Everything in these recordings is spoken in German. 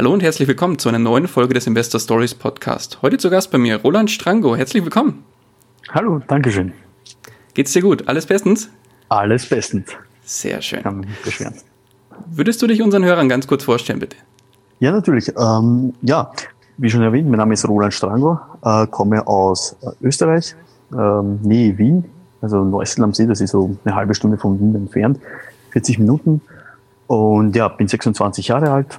Hallo und herzlich willkommen zu einer neuen Folge des Investor Stories Podcast. Heute zu Gast bei mir Roland Strango. Herzlich willkommen. Hallo, Dankeschön. Geht's dir gut? Alles bestens? Alles bestens. Sehr schön. Kann mich nicht beschweren. Würdest du dich unseren Hörern ganz kurz vorstellen, bitte? Ja, natürlich. Ähm, ja, wie schon erwähnt, mein Name ist Roland Strango, äh, komme aus äh, Österreich, ähm, Nähe Wien, also Neussel am See, das ist so eine halbe Stunde von Wien entfernt, 40 Minuten. Und ja, bin 26 Jahre alt,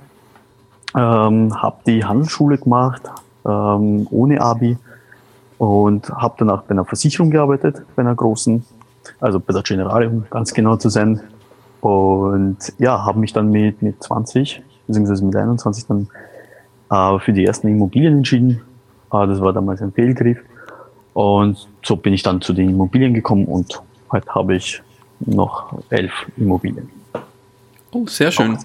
ähm, habe die Handelsschule gemacht, ähm, ohne Abi und habe danach bei einer Versicherung gearbeitet, bei einer großen, also bei der Generale, um ganz genau zu sein. Und ja, habe mich dann mit, mit 20, beziehungsweise mit 21 dann äh, für die ersten Immobilien entschieden. Äh, das war damals ein Fehlgriff. Und so bin ich dann zu den Immobilien gekommen und heute habe ich noch elf Immobilien. Oh, sehr schön.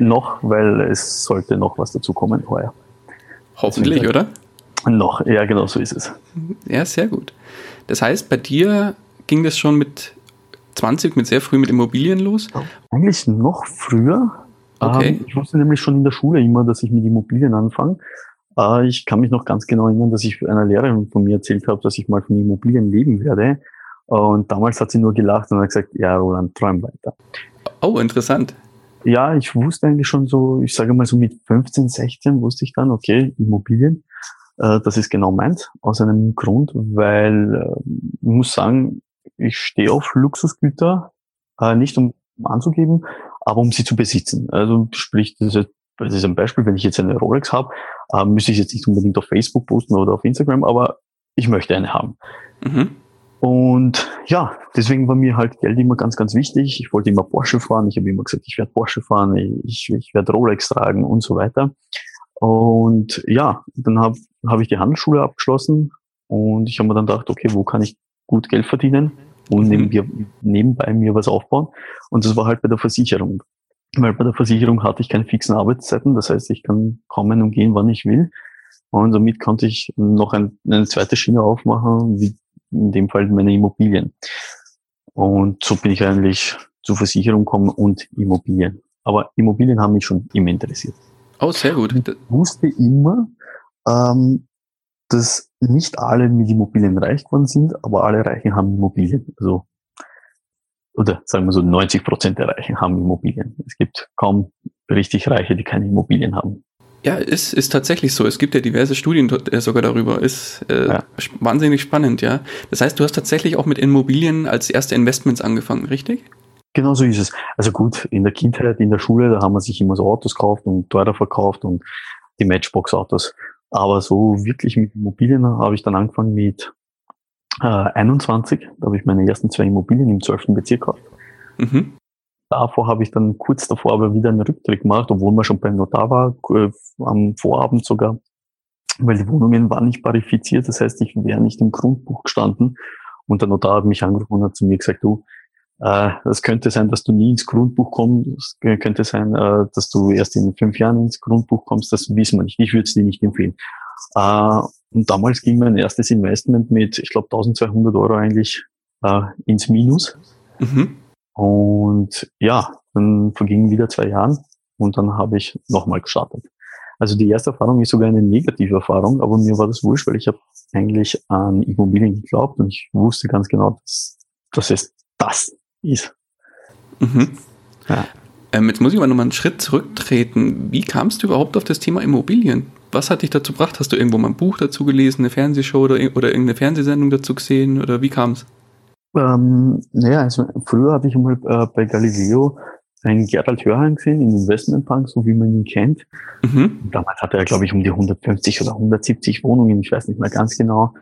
Noch, weil es sollte noch was dazu kommen heuer. Hoffentlich, oder? Noch, ja, genau so ist es. Ja, sehr gut. Das heißt, bei dir ging das schon mit 20, mit sehr früh mit Immobilien los? Eigentlich noch früher. Okay. Ähm, ich wusste nämlich schon in der Schule immer, dass ich mit Immobilien anfange. Äh, ich kann mich noch ganz genau erinnern, dass ich einer Lehrerin von mir erzählt habe, dass ich mal von Immobilien leben werde. Und damals hat sie nur gelacht und hat gesagt, ja, Roland, träum weiter. Oh, interessant. Ja, ich wusste eigentlich schon so, ich sage mal so mit 15, 16 wusste ich dann, okay, Immobilien, äh, das ist genau meins, aus einem Grund, weil äh, ich muss sagen, ich stehe auf Luxusgüter, äh, nicht um anzugeben, aber um sie zu besitzen. Also sprich, das ist, das ist ein Beispiel, wenn ich jetzt eine Rolex habe, äh, müsste ich jetzt nicht unbedingt auf Facebook posten oder auf Instagram, aber ich möchte eine haben. Mhm. Und ja, deswegen war mir halt Geld immer ganz, ganz wichtig. Ich wollte immer Porsche fahren. Ich habe immer gesagt, ich werde Porsche fahren, ich, ich werde Rolex tragen und so weiter. Und ja, dann habe hab ich die Handelsschule abgeschlossen und ich habe mir dann gedacht, okay, wo kann ich gut Geld verdienen und Mhm. nebenbei, nebenbei mir was aufbauen. Und das war halt bei der Versicherung. Weil bei der Versicherung hatte ich keine fixen Arbeitszeiten. Das heißt, ich kann kommen und gehen, wann ich will. Und somit konnte ich noch ein, eine zweite Schiene aufmachen, wie in dem Fall meine Immobilien. Und so bin ich eigentlich zur Versicherung gekommen und Immobilien. Aber Immobilien haben mich schon immer interessiert. Oh, sehr gut. Ich wusste immer, ähm, dass nicht alle mit Immobilien reich geworden sind, aber alle Reichen haben Immobilien. Also, oder sagen wir so, 90 Prozent der Reichen haben Immobilien. Es gibt kaum richtig Reiche, die keine Immobilien haben. Ja, ist, ist tatsächlich so. Es gibt ja diverse Studien äh, sogar darüber. Ist äh, Ja. wahnsinnig spannend, ja. Das heißt, du hast tatsächlich auch mit Immobilien als erste Investments angefangen, richtig? Genau so ist es. Also gut, in der Kindheit, in der Schule, da haben wir sich immer so Autos gekauft und teurer verkauft und die Matchbox-Autos. Aber so wirklich mit Immobilien habe ich dann angefangen mit äh, 21. Da habe ich meine ersten zwei Immobilien im 12. Bezirk gekauft. Mhm. Davor habe ich dann kurz davor aber wieder einen Rücktritt gemacht, obwohl man schon beim Notar war, äh, am Vorabend sogar, weil die Wohnungen waren nicht parifiziert. Das heißt, ich wäre nicht im Grundbuch gestanden. Und der Notar hat mich angerufen und hat zu mir gesagt, du, äh, das könnte sein, dass du nie ins Grundbuch kommst. Es könnte sein, äh, dass du erst in fünf Jahren ins Grundbuch kommst. Das wissen wir nicht. Ich würde es dir nicht empfehlen. Äh, und damals ging mein erstes Investment mit, ich glaube, 1200 Euro eigentlich äh, ins Minus. Mhm. Und ja, dann vergingen wieder zwei Jahren und dann habe ich nochmal gestartet. Also die erste Erfahrung ist sogar eine negative Erfahrung, aber mir war das wurscht, weil ich habe eigentlich an Immobilien geglaubt und ich wusste ganz genau, dass, dass es das ist. Mhm. Ja. Ähm, jetzt muss ich aber nochmal einen Schritt zurücktreten. Wie kamst du überhaupt auf das Thema Immobilien? Was hat dich dazu gebracht? Hast du irgendwo mal ein Buch dazu gelesen, eine Fernsehshow oder, oder irgendeine Fernsehsendung dazu gesehen? Oder wie kam es? Ähm, naja, also früher habe ich mal äh, bei Galileo einen Gerald Hörhan gesehen, in Investmentbank, so wie man ihn kennt. Mhm. Damals hatte er, glaube ich, um die 150 oder 170 Wohnungen, ich weiß nicht mehr ganz genau.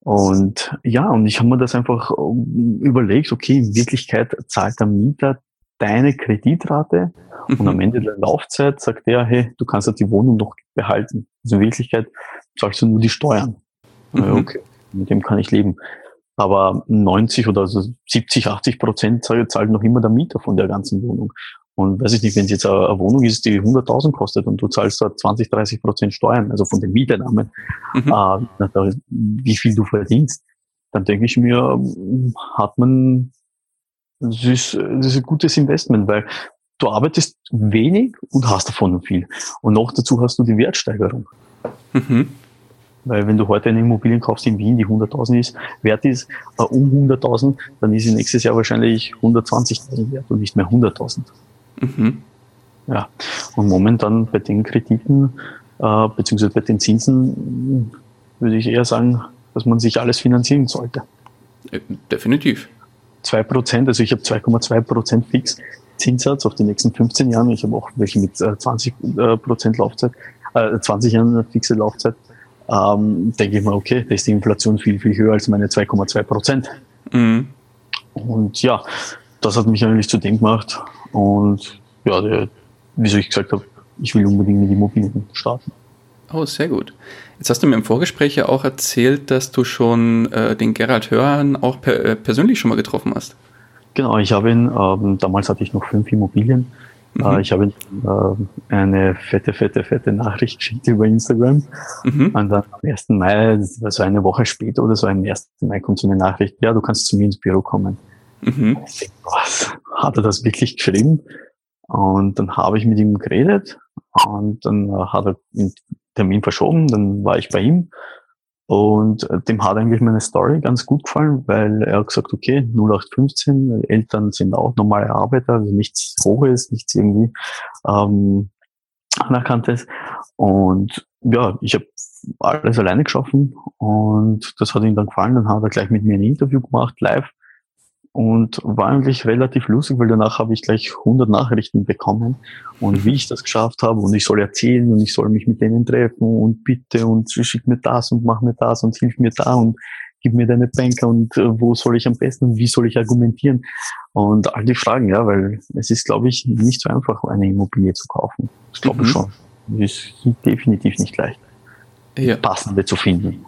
Und ja, und ich habe mir das einfach ähm, überlegt, okay, in Wirklichkeit zahlt der Mieter deine Kreditrate mhm. und am Ende der Laufzeit sagt er, hey, du kannst halt die Wohnung noch behalten. Also in Wirklichkeit zahlst du nur die Steuern. Mhm. okay, mit dem kann ich leben. Aber 90 oder also 70, 80 Prozent zahlt noch immer der Mieter von der ganzen Wohnung. Und weiß ich nicht, wenn es jetzt eine, Wohnung ist, die 100.000 kostet und du zahlst da 20, 30 Prozent Steuern, also von den Mieteinnahmen, mhm. äh, wie viel du verdienst, dann denke ich mir, hat man, das ist, das ist ein gutes Investment, weil du arbeitest wenig und hast davon viel. Und noch dazu hast du die Wertsteigerung. Mhm. Weil wenn du heute eine Immobilien kaufst in Wien, die 100.000 ist, wert ist, äh, um 100.000, dann ist sie nächstes Jahr wahrscheinlich 120.000 wert und nicht mehr 100.000. Mhm. Ja, und momentan bei den Krediten, äh, beziehungsweise bei den Zinsen, würde ich eher sagen, dass man sich alles finanzieren sollte. Äh, definitiv. 2%, also ich habe 2,2% fix Zinssatz auf die nächsten 15 Jahre. Ich habe auch welche mit 20% äh, Laufzeit, äh, 20 Jahren fixe Laufzeit. Ähm, denke ich mal, okay, da ist die Inflation viel, viel höher als meine 2,2% Mhm. Und ja, das hat mich eigentlich zu dem gemacht. Und ja, der, wie so ich gesagt habe, ich will unbedingt mit Immobilien starten. Oh, sehr gut. Jetzt hast du mir im Vorgespräch ja auch erzählt, dass du schon äh, den Gerald Hörhan auch per, äh, persönlich schon mal getroffen hast. Genau, ich habe ihn, ähm, damals hatte ich noch fünf Immobilien. Mhm. Äh, ich habe äh, eine fette, fette, fette Nachricht geschickt über Instagram. Mhm. Und dann am 1. Mai, das war so eine Woche später oder so, am 1. Mai kommt so eine Nachricht, ja, du kannst zu mir ins Büro kommen. Mhm. Was? Hat er das wirklich geschrieben? Und dann habe ich mit ihm geredet und dann hat er den Termin verschoben, dann war ich bei ihm und dem hat eigentlich meine Story ganz gut gefallen, weil er hat gesagt, okay, 0815, Eltern sind auch normale Arbeiter, also nichts Hohes, nichts irgendwie ähm, Anerkanntes. Und ja, ich habe alles alleine geschaffen und das hat ihm dann gefallen. Dann hat er gleich mit mir ein Interview gemacht, live und war eigentlich relativ lustig, weil danach habe ich gleich 100 Nachrichten bekommen und wie ich das geschafft habe und ich soll erzählen und ich soll mich mit denen treffen und bitte und schick mir das und mach mir das und hilf mir da und gib mir deine Banker und äh, wo soll ich am besten und wie soll ich argumentieren und all die Fragen, ja, weil es ist, glaube ich, nicht so einfach, eine Immobilie zu kaufen. Das glaube ich mhm. schon. Es ist definitiv nicht leicht, ja. passende zu finden.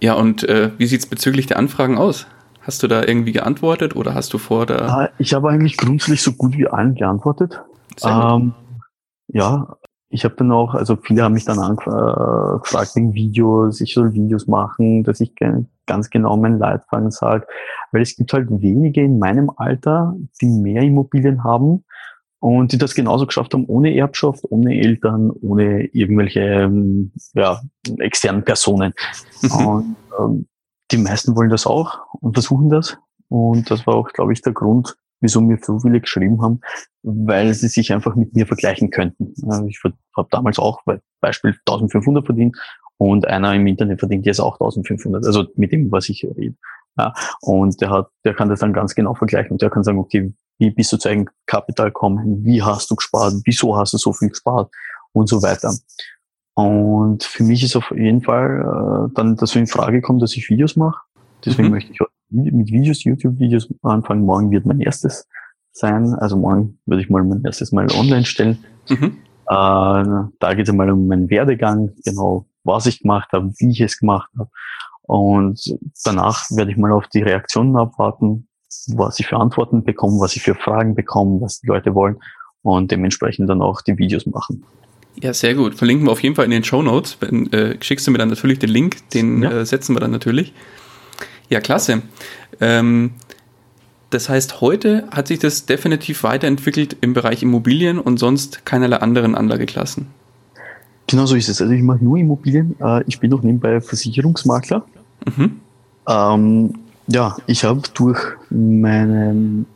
Ja, und äh, wie sieht's bezüglich der Anfragen aus? Hast du da irgendwie geantwortet oder hast du vor da? Ah, ich habe eigentlich grundsätzlich so gut wie allen geantwortet. Ähm, ja, ich habe dann auch, also viele haben mich dann angefragt wegen Videos, ich soll Videos machen, dass ich ganz genau meinen Leitfaden sage, weil es gibt halt wenige in meinem Alter, die mehr Immobilien haben und die das genauso geschafft haben, ohne Erbschaft, ohne Eltern, ohne irgendwelche ähm, ja, externen Personen. und ähm, die meisten wollen das auch und versuchen das. Und das war auch, glaube ich, der Grund, wieso mir so viele geschrieben haben, weil sie sich einfach mit mir vergleichen könnten. Ich habe damals auch Beispiel 1500 verdient und einer im Internet verdient jetzt auch 1500, also mit dem, was ich rede. Ja, und der hat, der kann das dann ganz genau vergleichen und der kann sagen, okay, wie bist du zu Eigenkapital gekommen? Wie hast du gespart? Wieso hast du so viel gespart? Und so weiter. Und für mich ist auf jeden Fall äh, dann das so in Frage kommt, dass ich Videos mache. Deswegen mhm. möchte ich mit Videos, YouTube-Videos anfangen. Morgen wird mein erstes sein. Also morgen würde ich mal mein erstes Mal online stellen. Mhm. Äh, da geht es einmal um meinen Werdegang, genau was ich gemacht habe, wie ich es gemacht habe. Und danach werde ich mal auf die Reaktionen abwarten, was ich für Antworten bekomme, was ich für Fragen bekomme, was die Leute wollen und dementsprechend dann auch die Videos machen. Ja, sehr gut. Verlinken wir auf jeden Fall in den Show Notes. Äh, schickst du mir dann natürlich den Link, den ja. äh, setzen wir dann natürlich. Ja, klasse. Ähm, das heißt, heute hat sich das definitiv weiterentwickelt im Bereich Immobilien und sonst keinerlei anderen Anlageklassen. Genau so ist es. Also ich mache nur Immobilien. Äh, ich bin noch nebenbei Versicherungsmakler. Mhm. Ähm, ja, ich habe durch meinen,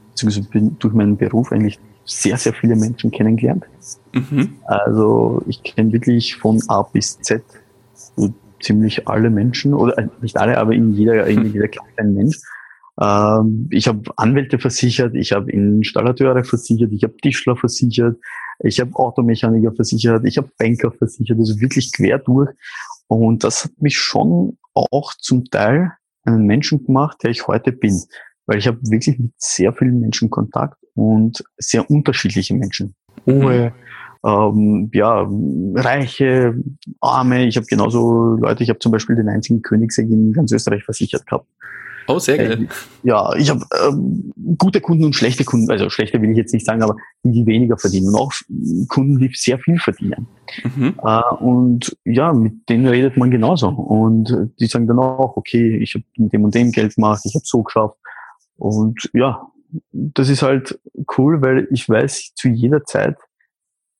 durch meinen Beruf eigentlich sehr, sehr viele Menschen kennengelernt. Mhm. Also ich kenne wirklich von A bis Z so ziemlich alle Menschen, oder äh, nicht alle, aber in jeder, in jeder kleinen Mensch. Ähm, ich habe Anwälte versichert, ich habe Installateure versichert, ich habe Tischler versichert, ich habe Automechaniker versichert, ich habe Banker versichert, also wirklich quer durch. Und das hat mich schon auch zum Teil einen Menschen gemacht, der ich heute bin. Weil ich habe wirklich mit sehr vielen Menschen Kontakt und sehr unterschiedliche Menschen. Hohe, ähm, ja, reiche, arme. Ich habe genauso Leute, ich habe zum Beispiel den einzigen Königssegg in ganz Österreich versichert gehabt. Oh, sehr geil. Äh, ja, ich habe ähm, gute Kunden und schlechte Kunden, also schlechte will ich jetzt nicht sagen, aber die, die weniger verdienen und auch Kunden, die sehr viel verdienen. Mhm. Äh, und ja, mit denen redet man genauso. Und die sagen dann auch, okay, ich habe mit dem und dem Geld gemacht, ich habe so geschafft. Und ja, das ist halt cool, weil ich weiß zu jeder Zeit,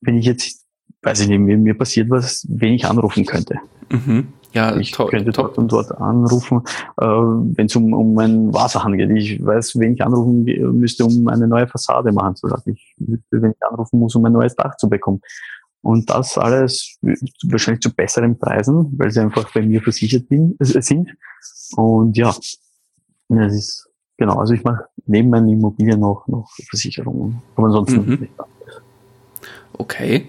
wenn ich jetzt, weiß ich nicht, mir, passiert was, wen ich anrufen könnte. Mhm. Ja, ich könnte dort und dort anrufen, äh, wenn es um, um ein Wasserhahn geht. Ich weiß, wen ich anrufen müsste, um eine neue Fassade machen zu lassen. Ich wüsste, wenn ich anrufen muss, um ein neues Dach zu bekommen. Und das alles wahrscheinlich zu besseren Preisen, weil sie einfach bei mir versichert bin, äh, sind. Und ja, das ist genau. Also ich mache neben meinen Immobilien noch, noch Versicherungen. Aber ansonsten mhm. nicht. Okay.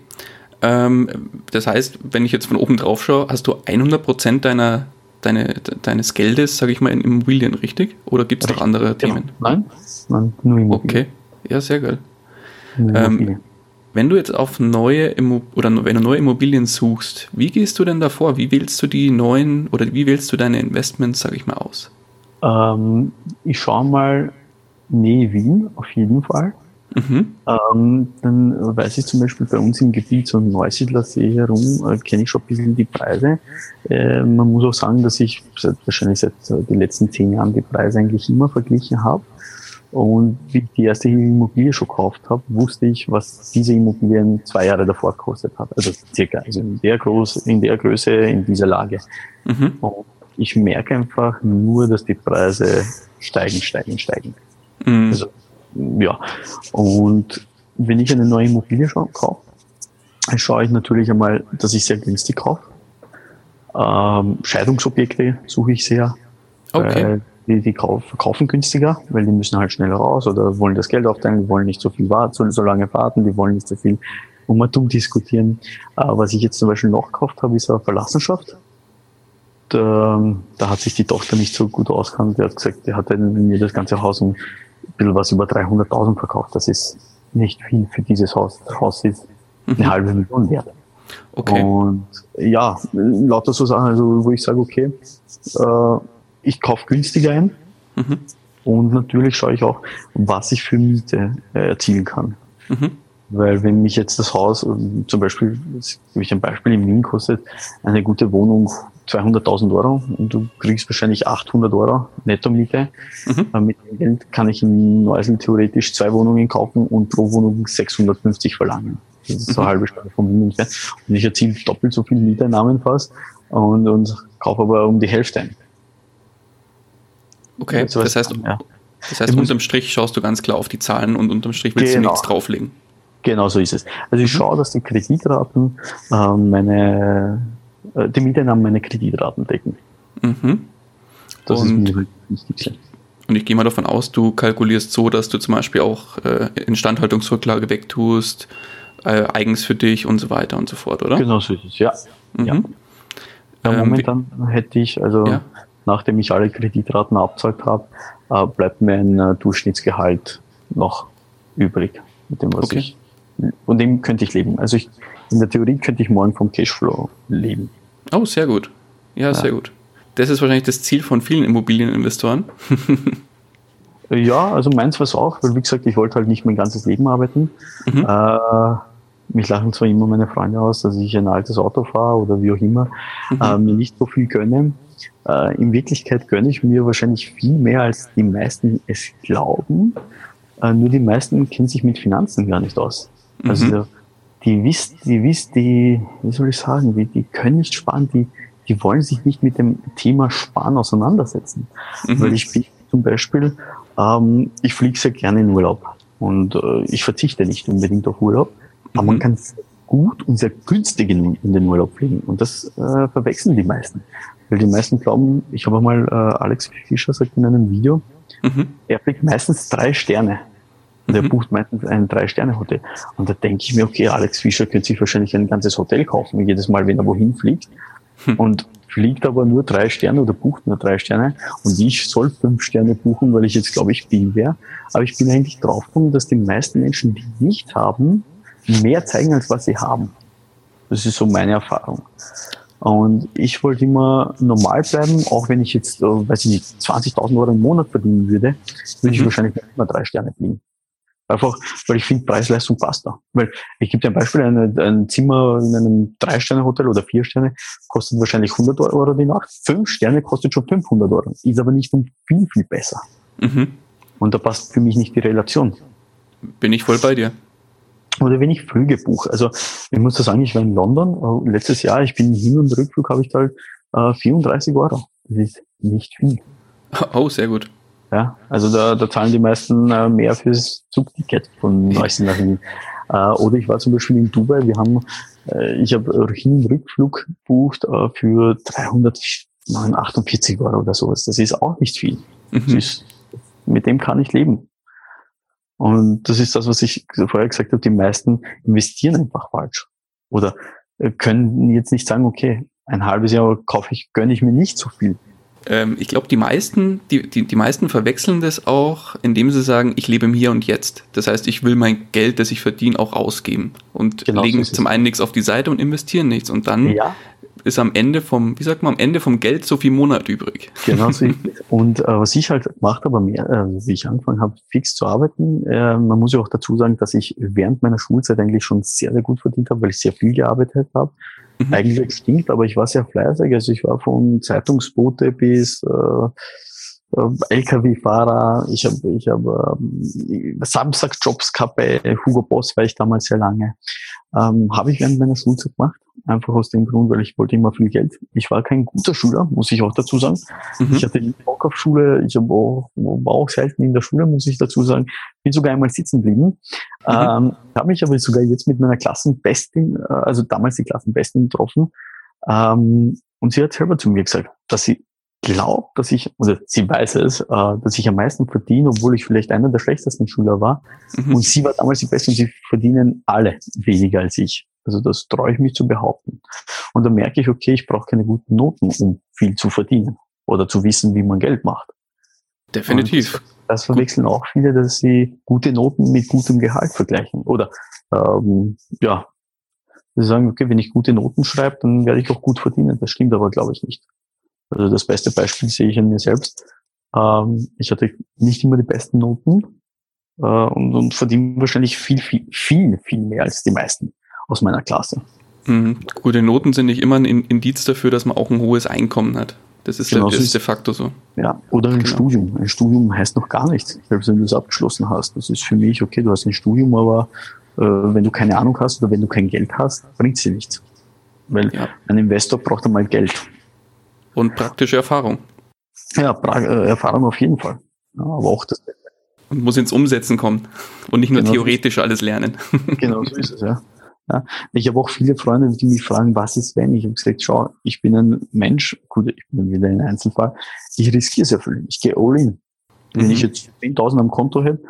Ähm, das heißt, wenn ich jetzt von oben drauf schaue, hast du 100% deiner, deine, deines Geldes, sage ich mal, in Immobilien, richtig? Oder gibt es noch andere genau. Themen? Nein, nein, nur Immobilien. Okay, ja, sehr geil. Ähm, wenn du jetzt auf neue Immo oder wenn du neue Immobilien suchst, wie gehst du denn davor? Wie wählst du die neuen oder wie wählst du deine Investments, sage ich mal, aus? Ähm, ich schaue mal Nähe Wien auf jeden Fall. Mhm. Ähm, dann weiß ich zum Beispiel bei uns im Gebiet, so Neusiedlersee herum, äh, kenne ich schon ein bisschen die Preise. Äh, man muss auch sagen, dass ich seit, wahrscheinlich seit äh, den letzten zehn Jahren die Preise eigentlich immer verglichen habe. Und wie ich die erste Immobilie schon gekauft habe, wusste ich, was diese Immobilien zwei Jahre davor gekostet hat. Also circa, also in der, Groß, in der Größe, in dieser Lage. Mhm. Und ich merke einfach nur, dass die Preise steigen, steigen, steigen. Mhm. Also ja. Und wenn ich eine neue Immobilie kaufe, schaue ich natürlich einmal, dass ich sehr günstig kaufe. Ähm, Scheidungsobjekte suche ich sehr. Okay. die, die kaufen günstiger, weil die müssen halt schneller raus oder wollen das Geld aufteilen, die wollen nicht so viel warten, so, lange warten, die wollen nicht so viel um diskutieren. Äh, was ich jetzt zum Beispiel noch gekauft habe, ist eine Verlassenschaft. Da, da hat sich die Tochter nicht so gut auskannt. Die hat gesagt, die hat mir das ganze Haus um bisschen was über 300.000 verkauft. Das ist nicht viel für dieses Haus. Das Haus ist eine mhm. halbe Million wert. Okay. Und ja, lauter so Sachen, also wo ich sage, okay, äh, ich kaufe günstiger ein. Mhm. Und natürlich schaue ich auch, was ich für Miete äh, erzielen kann. Mhm. Weil wenn mich jetzt das Haus, zum Beispiel, gebe ich ein Beispiel, in Wien kostet eine gute Wohnung 200.000 Euro und du kriegst wahrscheinlich 800 Euro Netto-Miete. Mhm. Äh, mit dem Geld kann ich in Neusel theoretisch zwei Wohnungen kaufen und pro Wohnung 650 verlangen. Das ist mhm. so eine halbe Stunde vom Wien entfernt. Und ich erziele doppelt so viel Mieteinnahmen fast und, und kaufe aber um die Hälfte ein. Okay, das heißt, ja. das heißt unterm Strich schaust du ganz klar auf die Zahlen und unterm Strich willst genau. du nichts drauflegen. Genau so ist es. Also ich mhm. schaue, dass die Kreditraten äh, meine äh, die Mieteinnahmen meine Kreditraten decken. Mhm. Das und, ist mir wichtig. Und ich gehe mal davon aus, du kalkulierst so, dass du zum Beispiel auch äh, Instandhaltungsrücklage wegtust, äh, eigens für dich und so weiter und so fort, oder? Genau so ist es, ja. Mhm. ja. ja ähm, momentan ähm, hätte ich, also ja. nachdem ich alle Kreditraten abzahlt habe, äh, bleibt mir ein äh, Durchschnittsgehalt noch übrig, mit dem, was okay. ich, von dem könnte ich leben. Also ich, in der Theorie könnte ich morgen vom Cashflow leben. Oh, sehr gut. Ja, ja, sehr gut. Das ist wahrscheinlich das Ziel von vielen Immobilieninvestoren. ja, also meins war es auch, weil wie gesagt, ich wollte halt nicht mein ganzes Leben arbeiten. Mhm. Äh, mich lachen zwar immer meine Freunde aus, dass ich ein altes Auto fahre oder wie auch immer, mhm. äh, mir nicht so viel gönne. Äh, in Wirklichkeit gönne ich mir wahrscheinlich viel mehr, als die meisten es glauben. Äh, nur die meisten kennen sich mit Finanzen gar nicht aus. Also mhm die wissen, die wissen, die, wie soll ich sagen, die, die können nicht sparen, die, die wollen sich nicht mit dem Thema Sparen auseinandersetzen. Mhm. Weil ich bin zum Beispiel, ähm, ich fliege sehr gerne in Urlaub und äh, ich verzichte nicht unbedingt auf Urlaub, mhm. aber man kann gut und sehr günstig in, in den Urlaub fliegen und das äh, verwechseln die meisten. Weil die meisten glauben, ich habe mal äh, Alex Fischer sagt in einem Video, mhm. er fliegt meistens drei Sterne und er mhm. bucht meistens ein Drei-Sterne-Hotel. Und da denke ich mir, okay, Alex Fischer könnte sich wahrscheinlich ein ganzes Hotel kaufen, jedes Mal, wenn er wohin fliegt. Mhm. Und fliegt aber nur drei Sterne oder bucht nur drei Sterne und ich soll fünf Sterne buchen, weil ich jetzt, glaube ich, bin wäre. Aber ich bin eigentlich draufgekommen, dass die meisten Menschen, die nicht haben, mehr zeigen, als was sie haben. Das ist so meine Erfahrung. Und ich wollte immer normal bleiben, auch wenn ich jetzt, äh, weiß ich nicht, 20.000 Euro im Monat verdienen würde, würde ich mhm. wahrscheinlich nicht immer drei Sterne fliegen. Einfach, weil ich finde, Preis-Leistung passt da. Weil ich gebe dir ein Beispiel, ein, ein Zimmer in einem Drei-Sterne-Hotel oder vier Sterne kostet wahrscheinlich 100 Euro die Nacht. Fünf Sterne kostet schon 500 Euro. Ist aber nicht um viel, viel besser. Mhm. Und da passt für mich nicht die Relation. Bin ich voll bei dir. Oder wenn ich Flüge buche. Also ich muss da sagen, ich war in London äh, letztes Jahr, ich bin Hin- und Rückflug, habe ich da halt äh, 34 Euro. Das ist nicht viel. Oh, sehr gut. Ja, also da, da zahlen die meisten äh, mehr fürs Zugticket von Neusten nach Wien. Äh, oder ich war zum Beispiel in Dubai, wir haben, äh, ich habe und Rückflug gebucht äh, für 348 Euro oder sowas. Das ist auch nicht viel. Mhm. Ist, mit dem kann ich leben. Und das ist das, was ich vorher gesagt habe, die meisten investieren einfach falsch. Oder äh, können jetzt nicht sagen, okay, ein halbes Jahr kaufe ich, gönne ich mir nicht so viel. Ähm, ich glaube, die meisten, die, die, die meisten verwechseln das auch, indem sie sagen, ich lebe im Hier und Jetzt. Das heißt, ich will mein Geld, das ich verdiene, auch ausgeben. Und genau legen so zum einen nichts auf die Seite und investieren nichts. Und dann ja ist am Ende vom, wie sagt man, am Ende vom Geld so viel Monat übrig. Genau so. Und äh, was ich halt gemacht habe, mehr, äh, wie ich angefangen habe, fix zu arbeiten, äh, man muss ja auch dazu sagen, dass ich während meiner Schulzeit eigentlich schon sehr, sehr gut verdient habe, weil ich sehr viel gearbeitet habe. Mhm. Eigentlich stinkt, aber ich war sehr fleißig. Also ich war von Zeitungsbote bis äh, LKW-Fahrer, ich habe ich hab, ähm, Samstagsjobs gehabt bei Hugo Boss, war ich damals sehr lange. Ähm, habe ich während meiner Schulzeit gemacht. Einfach aus dem Grund, weil ich wollte immer viel Geld. Ich war kein guter Schüler, muss ich auch dazu sagen. Mhm. Ich hatte nie Bock auf Schule. Ich hab auch, war auch selten in der Schule, muss ich dazu sagen. Bin sogar einmal sitzen geblieben. Mhm. Ähm, habe mich aber sogar jetzt mit meiner Klassenbestin, äh, also damals die Klassenbestin getroffen. Ähm, und sie hat selber zu mir gesagt, dass sie glaubt, dass ich, oder sie weiß es, äh, dass ich am meisten verdiene, obwohl ich vielleicht einer der schlechtesten Schüler war. Mhm. Und sie war damals die Beste und sie verdienen alle weniger als ich. Also das traue ich mich zu behaupten. Und dann merke ich, okay, ich brauche keine guten Noten, um viel zu verdienen oder zu wissen, wie man Geld macht. Definitiv. Und das verwechseln auch viele, dass sie gute Noten mit gutem Gehalt vergleichen. Oder ähm, ja, sie sagen, okay, wenn ich gute Noten schreibe, dann werde ich auch gut verdienen. Das stimmt aber, glaube ich, nicht. Also das beste Beispiel sehe ich an mir selbst. Ähm, ich hatte nicht immer die besten Noten äh, und, und verdiene wahrscheinlich viel, viel, viel, viel mehr als die meisten aus meiner Klasse. Mhm. Gute Noten sind nicht immer ein Indiz dafür, dass man auch ein hohes Einkommen hat. Das ist, genau, de, das ist de facto so. Ja, oder ein genau. Studium. Ein Studium heißt noch gar nichts, selbst wenn du es abgeschlossen hast. Das ist für mich, okay, du hast ein Studium, aber äh, wenn du keine Ahnung hast oder wenn du kein Geld hast, bringt dir nichts. Weil ja. ein Investor braucht einmal Geld. Und praktische Erfahrung. Ja, pra äh, Erfahrung auf jeden Fall. Ja, aber auch das. Und muss ins Umsetzen kommen und nicht nur genau theoretisch so alles lernen. Genau so ist es, ja. ja. Ich habe auch viele Freunde, die mich fragen, was ist wenn? Ich habe gesagt, schau, ich bin ein Mensch, gut, ich bin wieder ein Einzelfall, ich riskiere sehr viel. Ich gehe all in. Wenn mhm. ich jetzt 10.000 am Konto hätte,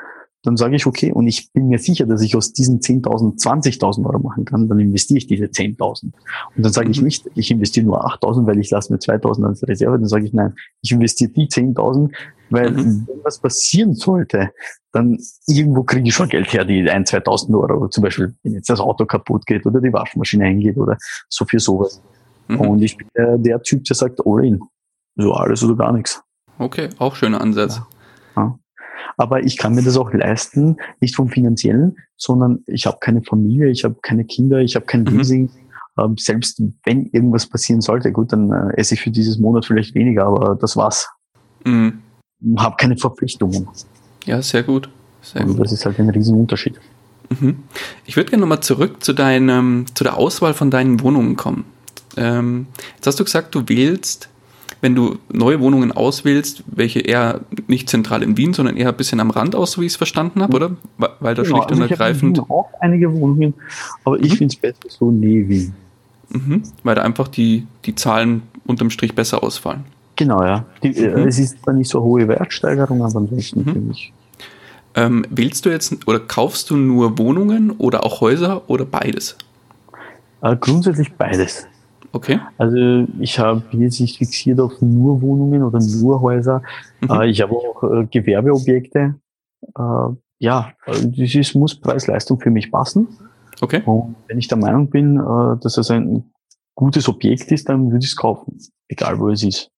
dann sage ich, okay, und ich bin mir sicher, dass ich aus diesen 10.000 20.000 Euro machen kann, dann investiere ich diese 10.000. Und dann sage ich mhm. nicht, ich investiere nur 8.000, weil ich lasse mir 2.000 als Reserve, dann sage ich, nein, ich investiere die 10.000, weil mhm. wenn was passieren sollte, dann irgendwo kriege ich schon Geld her, die 1.000, 2.000 Euro, zum Beispiel, wenn jetzt das Auto kaputt geht oder die Waschmaschine eingeht oder so für sowas. Mhm. Und ich bin der, der Typ, der sagt, all in. So alles oder gar nichts. Okay, auch schöner Ansatz. Ja. Ja aber ich kann mir das auch leisten, nicht vom finanziellen, sondern ich habe keine Familie, ich habe keine Kinder, ich habe kein mhm. Leasing. Ähm, selbst wenn irgendwas passieren sollte, gut, dann äh, esse ich für dieses Monat vielleicht weniger, aber das war's. Mhm. Habe keine Verpflichtungen. Ja, sehr gut. Sehr Und gut. das ist halt ein Riesenunterschied. Mhm. Ich würde gerne nochmal zurück zu, deinem, zu der Auswahl von deinen Wohnungen kommen. Ähm, jetzt hast du gesagt, du wählst wenn du neue Wohnungen auswählst, welche eher nicht zentral in Wien, sondern eher ein bisschen am Rand aus, so wie ich es verstanden habe, oder? Weil da genau, schlicht und also ergreifend. Ich auch einige Wohnungen, aber ich mhm. finde es besser so nee Wien. Mhm. Weil da einfach die, die Zahlen unterm Strich besser ausfallen. Genau, ja. Die, äh, mhm. Es ist zwar nicht so hohe Wertsteigerung, aber ansonsten mhm. finde ich. Ähm, wählst du jetzt oder kaufst du nur Wohnungen oder auch Häuser oder beides? Äh, grundsätzlich beides. Okay. Also ich habe jetzt nicht fixiert auf nur Wohnungen oder nur Häuser. Mhm. Äh, ich habe auch äh, Gewerbeobjekte. Äh, ja, das ist, muss Preis-Leistung für mich passen. Okay. Und wenn ich der Meinung bin, dass es ein gutes Objekt ist, dann würde ich es kaufen, egal wo es ist.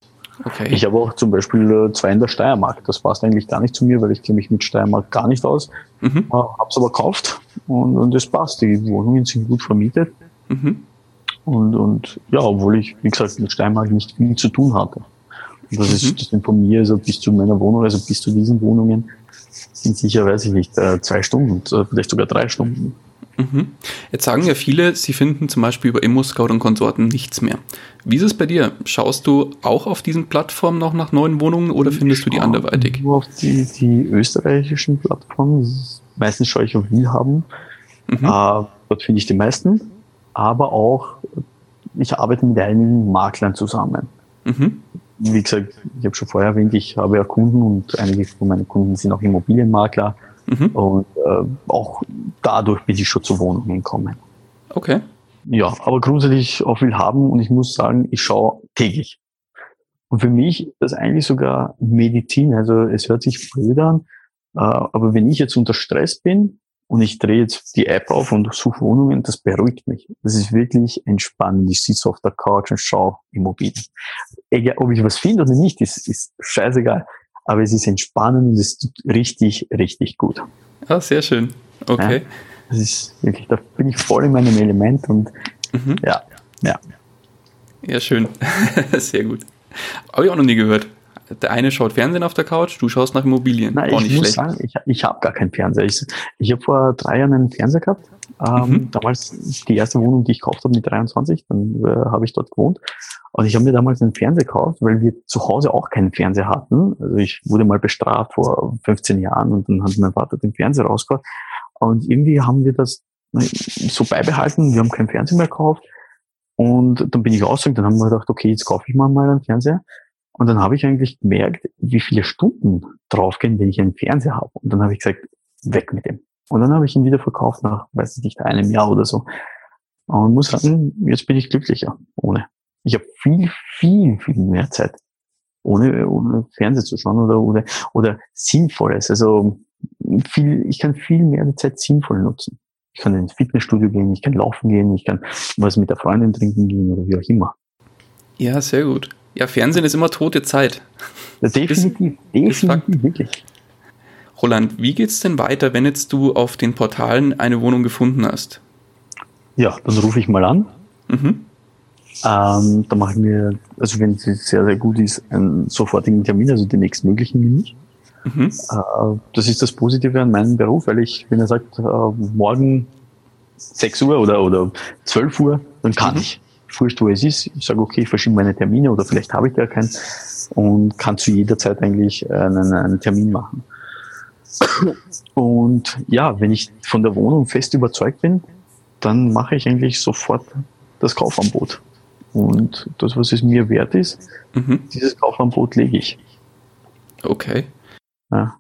Okay. Ich habe auch zum Beispiel zwei in der Steiermark. Das passt eigentlich gar nicht zu mir, weil ich kenne mich mit Steiermark gar nicht aus. Mhm. Habe es aber gekauft und, und es passt. Die Wohnungen sind gut vermietet. Mhm. Und, und ja, obwohl ich, wie gesagt, mit Steiermark nicht viel zu tun hatte. Und das mhm. ist das sind von mir, also bis zu meiner Wohnung, also bis zu diesen Wohnungen, sind sicher, weiß ich nicht, äh, zwei Stunden, vielleicht sogar drei Stunden. Mhm. Jetzt sagen ja viele, sie finden zum Beispiel über ImmoScout und Konsorten nichts mehr. Wie ist es bei dir? Schaust du auch auf diesen Plattformen noch nach neuen Wohnungen oder findest du die anderweitig? Nur auf die, die österreichischen Plattformen. Meistens schaue ich auf Willhaben. Mhm. Äh, dort finde ich die meisten. Aber auch, ich arbeite mit einigen Maklern zusammen. Mhm. Wie gesagt, ich habe schon vorher erwähnt, ich habe ja Kunden und einige von meinen Kunden sind auch Immobilienmakler. Mhm. Und äh, auch dadurch bin ich schon zu Wohnungen gekommen. Okay. Ja, aber grundsätzlich auch viel haben und ich muss sagen, ich schaue täglich. Und für mich ist das eigentlich sogar Medizin. Also es hört sich blöd an, äh, aber wenn ich jetzt unter Stress bin und ich drehe jetzt die App auf und suche Wohnungen, das beruhigt mich. Das ist wirklich entspannend. Ich sitze auf der Couch und schaue Immobilien. Egal, ob ich was finde oder nicht, ist, ist scheißegal aber es ist entspannend und es tut richtig, richtig gut. Ah, sehr schön. Okay. Ja, das ist wirklich, da bin ich voll in meinem Element und mhm. ja, ja. Ja, schön. sehr gut. Habe ich auch noch nie gehört. Der eine schaut Fernsehen auf der Couch, du schaust nach Immobilien. Nein, auch ich muss schlecht. sagen, ich, ich habe gar keinen Fernseher. Ich, ich habe vor drei Jahren einen Fernseher gehabt. Ähm, mhm. Damals die erste Wohnung, die ich gekauft habe mit 23, dann äh, habe ich dort gewohnt. Und ich habe mir damals einen Fernseher gekauft, weil wir zu Hause auch keinen Fernseher hatten. Also ich wurde mal bestraft vor 15 Jahren und dann hat mein Vater den Fernseher rausgehauen. Und irgendwie haben wir das so beibehalten. Wir haben keinen Fernseher mehr gekauft. Und dann bin ich rausgegangen, dann haben wir gedacht, okay, jetzt kaufe ich mal mal einen Fernseher. Und dann habe ich eigentlich gemerkt, wie viele Stunden draufgehen, wenn ich einen Fernseher habe. Und dann habe ich gesagt, weg mit dem. Und dann habe ich ihn wieder verkauft nach, weiß ich nicht, einem Jahr oder so. Und muss sagen, jetzt bin ich glücklicher ohne. Ich habe viel, viel, viel mehr Zeit, ohne, ohne Fernsehen zu schauen oder, oder, oder Sinnvolles. Also viel, ich kann viel mehr die Zeit sinnvoll nutzen. Ich kann ins Fitnessstudio gehen, ich kann laufen gehen, ich kann was mit der Freundin trinken gehen oder wie auch immer. Ja, sehr gut. Ja, Fernsehen ist immer tote Zeit. Ja, definitiv, ist, definitiv, wirklich. Roland, wie geht's denn weiter, wenn jetzt du auf den Portalen eine Wohnung gefunden hast? Ja, dann rufe ich mal an. Mhm. Ähm, da mache ich mir, also wenn sie sehr, sehr gut ist, einen sofortigen Termin, also den nächstmöglichen nehme ich. Mhm. Äh, das ist das Positive an meinem Beruf, weil ich, wenn er sagt, äh, morgen 6 Uhr oder, oder 12 Uhr, dann kann mhm. ich wurscht, wo es ist. Ich sage, okay, ich verschiebe meine Termine oder vielleicht habe ich gar keinen und kann zu jeder Zeit eigentlich einen, einen Termin machen. Und ja, wenn ich von der Wohnung fest überzeugt bin, dann mache ich eigentlich sofort das Kaufangebot. Und das, was es mir wert ist, mhm. dieses Kaufangebot lege ich. Okay. Ja.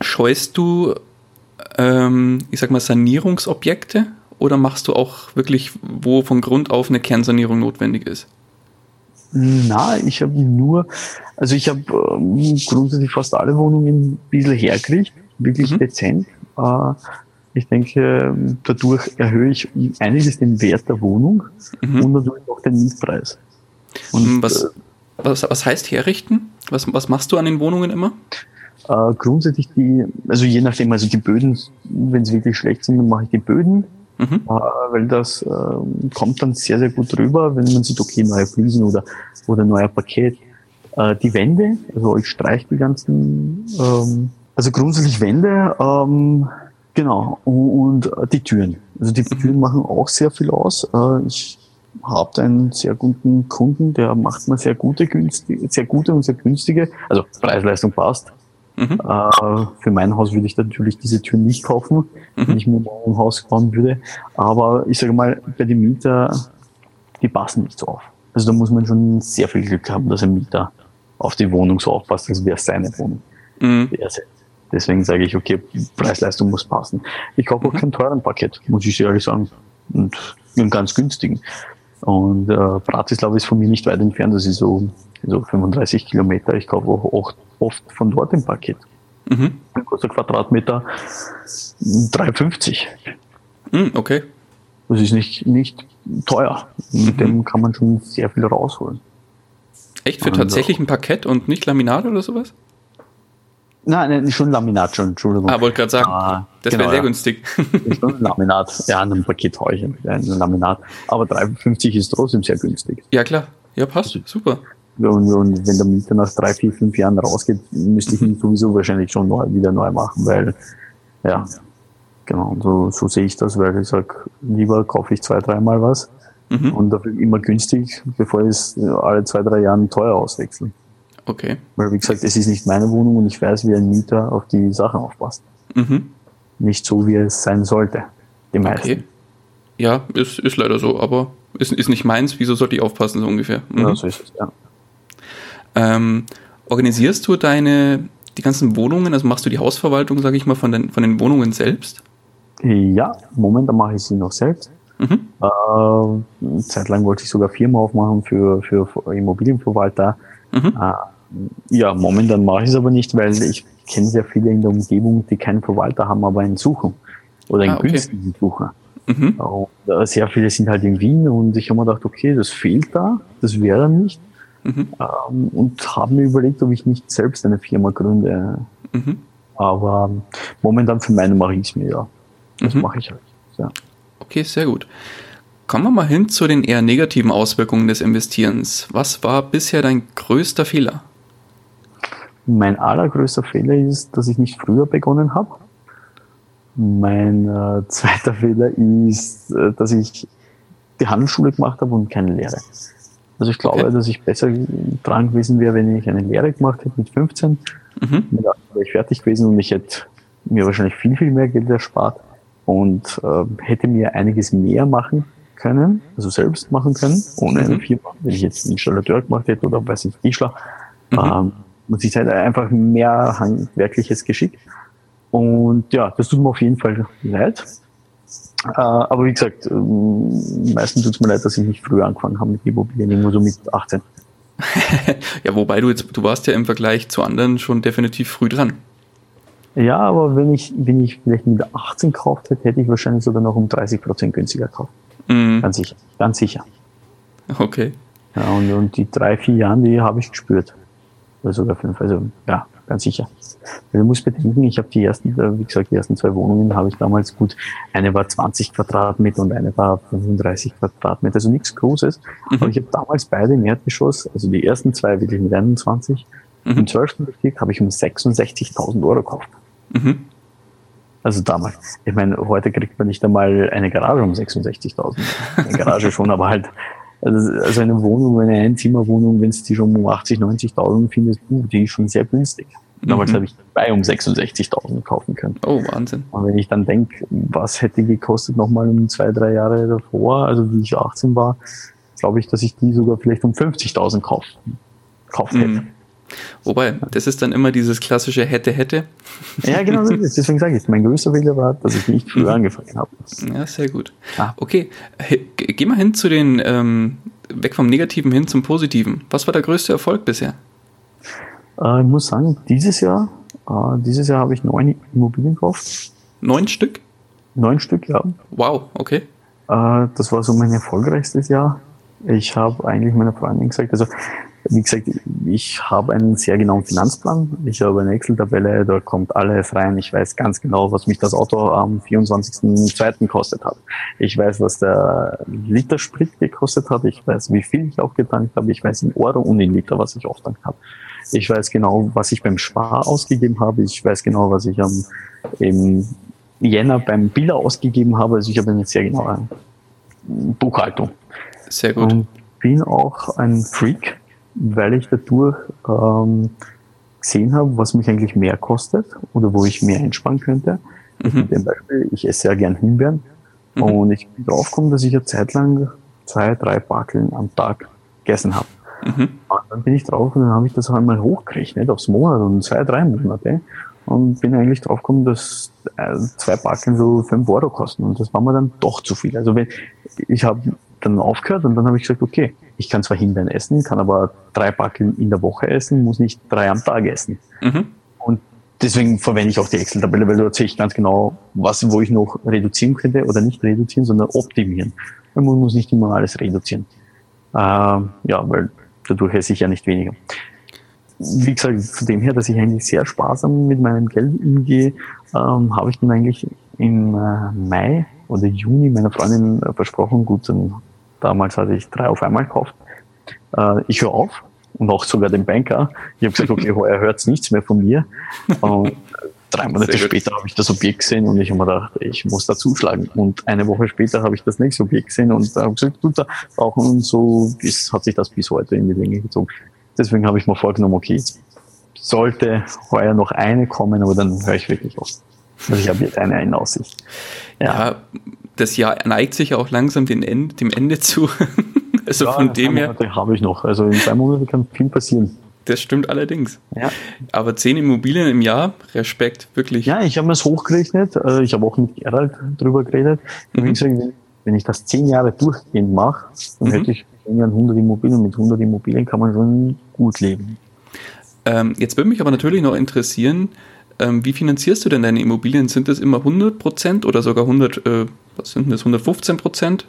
Scheust du, ähm, ich sag mal, Sanierungsobjekte oder machst du auch wirklich, wo von Grund auf eine Kernsanierung notwendig ist? Na, ich habe nur, also ich habe ähm, grundsätzlich fast alle Wohnungen ein bisschen hergekriegt, wirklich mhm. dezent. Äh, ich denke, dadurch erhöhe ich einiges den Wert der Wohnung mhm. und natürlich auch den Mietpreis. Und, was, äh, was, was heißt herrichten? Was, was machst du an den Wohnungen immer? Äh, grundsätzlich die, also je nachdem, also die Böden, wenn sie wirklich schlecht sind, dann mache ich die Böden Mhm. Äh, weil das äh, kommt dann sehr, sehr gut rüber, wenn man sieht, okay, neue Fliesen oder, oder neuer Paket. Äh, die Wände, also ich streiche die ganzen, ähm, also grundsätzlich Wände, ähm, genau, und, und die Türen. Also die mhm. Türen machen auch sehr viel aus. Äh, ich habe einen sehr guten Kunden, der macht mir sehr gute, günstige, sehr gute und sehr günstige, also Preis-Leistung passt, Mhm. Äh, für mein Haus würde ich natürlich diese Tür nicht kaufen, mhm. wenn ich mir ein Haus bauen würde. Aber ich sage mal, bei den Mieter, die passen nicht so auf. Also da muss man schon sehr viel Glück haben, dass ein Mieter auf die Wohnung so aufpasst, als wäre seine Wohnung. Mhm. Deswegen sage ich, okay, Preis-Leistung muss passen. Ich kaufe auch mhm. kein teuren Paket, muss ich ehrlich sagen. Und einen ganz günstigen. Und äh, Bratislava ist von mir nicht weit entfernt, das ist so, so 35 Kilometer. Ich kaufe auch oft, oft von dort ein Paket. Mhm. Ein kostet Quadratmeter 3,50. Mhm, okay. Das ist nicht, nicht teuer. Mit mhm. dem kann man schon sehr viel rausholen. Echt für und tatsächlich ein Parkett und nicht Laminat oder sowas? Nein, nein, schon Laminat schon, Entschuldigung. Ah, wollte gerade sagen, ah, das genau, wäre sehr ja. günstig. Schon Laminat, ja, ein Paket habe ich ein Laminat. Aber 3,50 ist trotzdem sehr günstig. Ja, klar. Ja, passt. Super. Und, und wenn der Mieter nach drei, vier, fünf Jahren rausgeht, müsste ich ihn sowieso wahrscheinlich schon neu, wieder neu machen, weil, ja, genau, so, so sehe ich das, weil ich sage, lieber kaufe ich zwei, dreimal was mhm. und dafür immer günstig, bevor ich es alle zwei, drei Jahren teuer auswechseln. Okay. Weil, wie gesagt, es ist nicht meine Wohnung und ich weiß, wie ein Mieter auf die Sachen aufpasst. Mhm. Nicht so, wie es sein sollte. Die meisten. Okay. Ja, ist, ist leider so, aber ist, ist nicht meins. Wieso sollte ich aufpassen, so ungefähr? Mhm. Ja, so ist es, ja. Ähm, organisierst du deine, die ganzen Wohnungen, also machst du die Hausverwaltung, sage ich mal, von den, von den Wohnungen selbst? Ja, momentan mache ich sie noch selbst. Mhm. Äh, zeitlang wollte ich sogar Firma aufmachen für, für Immobilienverwalter. Mhm. Äh, ja, momentan mache ich es aber nicht, weil ich kenne sehr viele in der Umgebung, die keinen Verwalter haben, aber einen suchen. Oder einen ah, okay. günstigen Sucher. Mhm. Und äh, sehr viele sind halt in Wien und ich habe mir gedacht, okay, das fehlt da, das wäre nicht. Mhm. Ähm, und habe mir überlegt, ob ich nicht selbst eine Firma gründe. Mhm. Aber momentan für meine mache ich es mir ja. Das mhm. mache ich halt. Ja. Okay, sehr gut. Kommen wir mal hin zu den eher negativen Auswirkungen des Investierens. Was war bisher dein größter Fehler? Mein allergrößter Fehler ist, dass ich nicht früher begonnen habe. Mein äh, zweiter Fehler ist, äh, dass ich die Handelsschule gemacht habe und keine Lehre. Also ich glaube, okay. dass ich besser dran gewesen wäre, wenn ich eine Lehre gemacht hätte mit 15. Mhm. Mit wäre ich fertig gewesen und ich hätte mir wahrscheinlich viel, viel mehr Geld erspart und äh, hätte mir einiges mehr machen können, also selbst machen können, ohne mhm. eine Firma. Wenn ich jetzt einen Installateur gemacht hätte oder weiß ich, Tischler, mhm. ähm, muss ich halt einfach mehr handwerkliches Geschick. Und ja, das tut mir auf jeden Fall leid. Äh, aber wie gesagt, äh, meistens tut es mir leid, dass ich nicht früher angefangen habe mit Immobilien, irgendwo so mit 18. ja, wobei du jetzt, du warst ja im Vergleich zu anderen schon definitiv früh dran. Ja, aber wenn ich, wenn ich vielleicht mit 18 gekauft hätte, hätte ich wahrscheinlich sogar noch um 30 Prozent günstiger gekauft. Mhm. Ganz sicher, ganz sicher. Okay. Ja, und, und die drei, vier Jahre, die habe ich gespürt. Oder sogar fünf, also ja, ganz sicher. Du musst bedenken, ich habe die ersten, äh, wie gesagt, die ersten zwei Wohnungen habe ich damals gut, eine war 20 Quadratmeter und eine war 35 Quadratmeter, also nichts Großes. Mhm. Aber ich habe damals beide im Erdgeschoss, also die ersten zwei wirklich mit 21, mhm. im 12. Bezirk habe ich um 66.000 Euro gekauft. Mhm. Also damals. Ich meine, heute kriegt man nicht einmal eine Garage um 66.000. Eine Garage schon, aber halt, also, also eine Wohnung, eine Einzimmerwohnung, wenn es die schon um 80, 90.000 findest, uh, die ist schon sehr günstig. Damals mhm. habe ich zwei um 66.000 kaufen können. Oh, Wahnsinn. Und wenn ich dann denke, was hätte gekostet nochmal um zwei, drei Jahre davor, also wie ich 18 war, glaube ich, dass ich die sogar vielleicht um 50.000 kaufen, kaufen hätte. Mhm. Wobei, das ist dann immer dieses klassische hätte, hätte. Ja, genau, deswegen sage ich, mein größter Fehler war, dass ich nicht früher angefangen habe. Ja, sehr gut. Ah. Okay, geh mal hin zu den, ähm, weg vom Negativen hin zum Positiven. Was war der größte Erfolg bisher? Äh, ich muss sagen, dieses Jahr, äh, dieses Jahr habe ich neun Immobilien gekauft. Neun Stück? Neun Stück, ja. Wow, okay. Äh, das war so mein erfolgreichstes Jahr. Ich habe eigentlich meiner Freundin gesagt, also wie gesagt, ich habe einen sehr genauen Finanzplan. Ich habe eine Excel-Tabelle, da kommt alles rein. Ich weiß ganz genau, was mich das Auto am 24.02. gekostet hat. Ich weiß, was der Liter Sprit gekostet hat. Ich weiß, wie viel ich aufgetankt habe. Ich weiß in Euro und in Liter, was ich aufgetankt habe. Ich weiß genau, was ich beim Spar ausgegeben habe. Ich weiß genau, was ich am im Jänner beim Biller ausgegeben habe. Also ich habe eine sehr genaue Buchhaltung. Sehr gut. Und bin auch ein Freak weil ich dadurch ähm, gesehen habe, was mich eigentlich mehr kostet oder wo ich mehr einsparen könnte. Mhm. Zum Beispiel, ich esse sehr gern Himbeeren mhm. und ich bin draufgekommen, dass ich eine Zeit lang zwei, drei Backeln am Tag gegessen habe. Mhm. Und dann bin ich drauf und dann habe ich das einmal hochgerechnet aufs Monat und zwei, drei Monate und bin eigentlich draufgekommen, dass äh, zwei Backeln so fünf Euro kosten und das war mir dann doch zu viel. Also wenn ich habe dann aufgehört und dann habe ich gesagt, okay, ich kann zwar Himbeeren essen, kann aber drei Packen in der Woche essen, muss nicht drei am Tag essen. Mhm. Und deswegen verwende ich auch die Excel-Tabelle, weil da erzähle ich ganz genau, was, wo ich noch reduzieren könnte oder nicht reduzieren, sondern optimieren. Weil man muss nicht immer alles reduzieren. Ähm, ja, weil dadurch esse ich ja nicht weniger. Wie gesagt, von dem her, dass ich eigentlich sehr sparsam mit meinem Geld umgehe, ähm, habe ich dann eigentlich im äh, Mai oder Juni meiner Freundin äh, versprochen, gut, dann, damals hatte ich drei auf einmal gekauft. Äh, ich höre auf und auch sogar den Banker. Ich habe gesagt, okay, er hört nichts mehr von mir. Und drei Monate später habe ich das Objekt gesehen und ich habe mir gedacht, ich muss da zuschlagen. Und eine Woche später habe ich das nächste Objekt gesehen und habe gesagt, du, da auch und so bis, hat sich das bis heute in die Länge gezogen. Deswegen habe ich mir vorgenommen, okay, sollte heuer noch eine kommen, aber dann höre ich wirklich auf. Also ich habe jetzt eine in Aussicht. Ja. ja. Das Jahr neigt sich auch langsam dem Ende, dem Ende zu. also ja, von dem her. habe ich noch. Also in zwei Monaten kann viel passieren. Das stimmt allerdings. Ja. Aber zehn Immobilien im Jahr, Respekt, wirklich. Ja, ich habe mir es hochgerechnet. Äh, ich habe auch mit Gerald drüber geredet. Mhm. Gesagt, wenn ich das zehn Jahre durchgehend mache, dann mhm. hätte ich 100 Immobilien. Mit 100 Immobilien kann man schon gut leben. Ähm, jetzt würde mich aber natürlich noch interessieren, ähm, wie finanzierst du denn deine Immobilien? Sind das immer 100 Prozent oder sogar 100, äh, was sind das, 115 Prozent?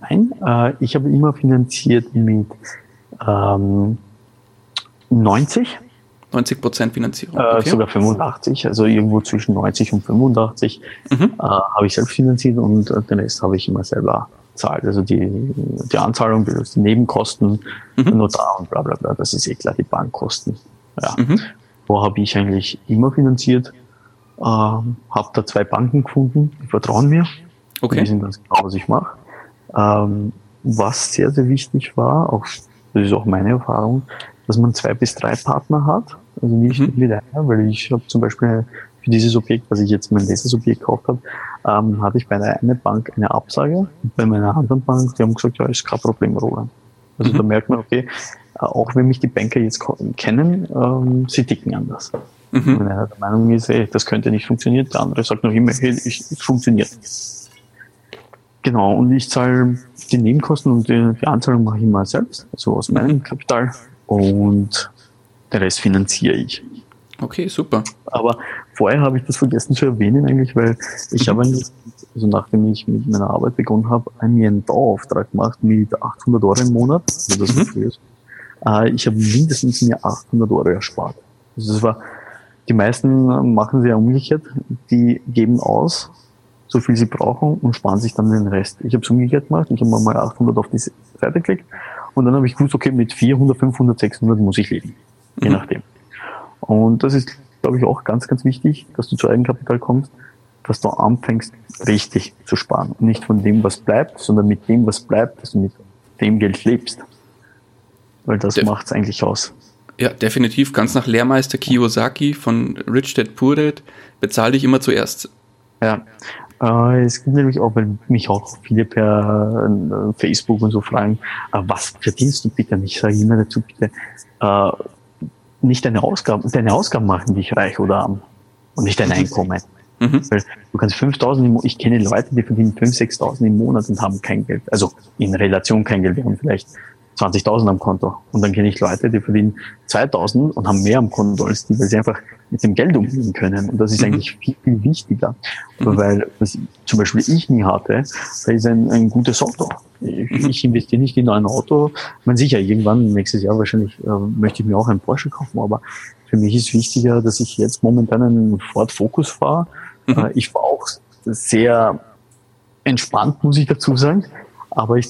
Nein, äh, ich habe immer finanziert mit ähm, 90. 90 Prozent Finanzierung. Äh, okay. Äh, sogar 85, also irgendwo zwischen 90 und 85 mhm. äh, habe ich selbst finanziert und äh, den Rest habe ich immer selber zahlt. Also die, die Anzahlung, die Nebenkosten, mhm. Notar und bla bla bla, das ist eh klar, die Bankkosten. Ja. Mhm. Wo habe ich eigentlich immer finanziert? Ähm, habe da zwei Banken gefunden, die vertrauen mir. Okay. Die wissen ganz genau, was ich mache. Ähm, was sehr, sehr wichtig war, auch das ist auch meine Erfahrung, dass man zwei bis drei Partner hat. Also nicht mhm. mit einer, weil ich habe zum Beispiel für dieses Objekt, was ich jetzt mein letztes Objekt gekauft habe, ähm, hatte ich bei der einen Bank eine Absage. Bei meiner anderen Bank, die haben gesagt, ja, ist kein Problem, Roland. Also mhm. da merkt man, okay, äh, auch wenn mich die Banker jetzt kennen, ähm, sie ticken anders. Mhm. Wenn einer der Meinung ist, ey, das könnte nicht funktionieren, der andere sagt noch immer, hey, es funktioniert. Genau, und ich zahle die Nebenkosten und die, die Anzahlung mache ich immer selbst, also aus meinem mhm. Kapital. Und den Rest finanziere ich. Okay, super. Aber vorher habe ich das vergessen zu erwähnen eigentlich, weil ich mhm. habe also nachdem ich mit meiner Arbeit begonnen habe, mir einen Dauerauftrag gemacht mit 800 Euro im Monat. Also das mhm. ist. Äh, ich habe mindestens mir 800 Euro erspart. Also das war, die meisten machen sie ja umgekehrt. Die geben aus, so viel sie brauchen und sparen sich dann den Rest. Ich habe es umgekehrt gemacht. Ich habe mal 800 auf die Seite gelegt und dann habe ich gewusst, okay, mit 400, 500, 600 muss ich leben. Je mhm. nachdem. Und das ist, glaube ich, auch ganz, ganz wichtig, dass du zu Eigenkapital kommst, dass du anfängst, richtig zu sparen. Nicht von dem, was bleibt, sondern mit dem, was bleibt, dass du mit dem Geld lebst. Weil das macht es eigentlich aus. Ja, definitiv. Ganz nach Lehrmeister Kiyosaki von Rich Dad Poor Dad bezahle ich immer zuerst. Ja, äh, es gibt nämlich auch, weil mich auch viele per äh, Facebook und so fragen, äh, was verdienst du bitte? Und ich sage immer dazu, bitte, äh, nicht deine Ausgaben, deine Ausgaben machen dich reich oder arm und nicht dein Einkommen. Mhm. Weil du kannst 5000 im ich kenne Leute, die verdienen 5.000, 6.000 im Monat und haben kein Geld. Also in Relation kein Geld. Wir haben vielleicht 20.000 am Konto. Und dann kenne ich Leute, die verdienen 2.000 und haben mehr am Konto als die, weil sie einfach mit dem Geld umgehen können. Und das ist mhm. eigentlich viel, viel wichtiger. Mhm. Weil was zum Beispiel ich nie hatte, da ist ein, ein gutes Auto. Ich, mhm. ich investiere nicht in ein Auto. Man sicher, irgendwann nächstes Jahr wahrscheinlich äh, möchte ich mir auch einen Porsche kaufen, aber für mich ist wichtiger, dass ich jetzt momentan einen Ford Focus fahre. Mhm. Äh, ich fahre auch sehr entspannt, muss ich dazu sagen. Aber ich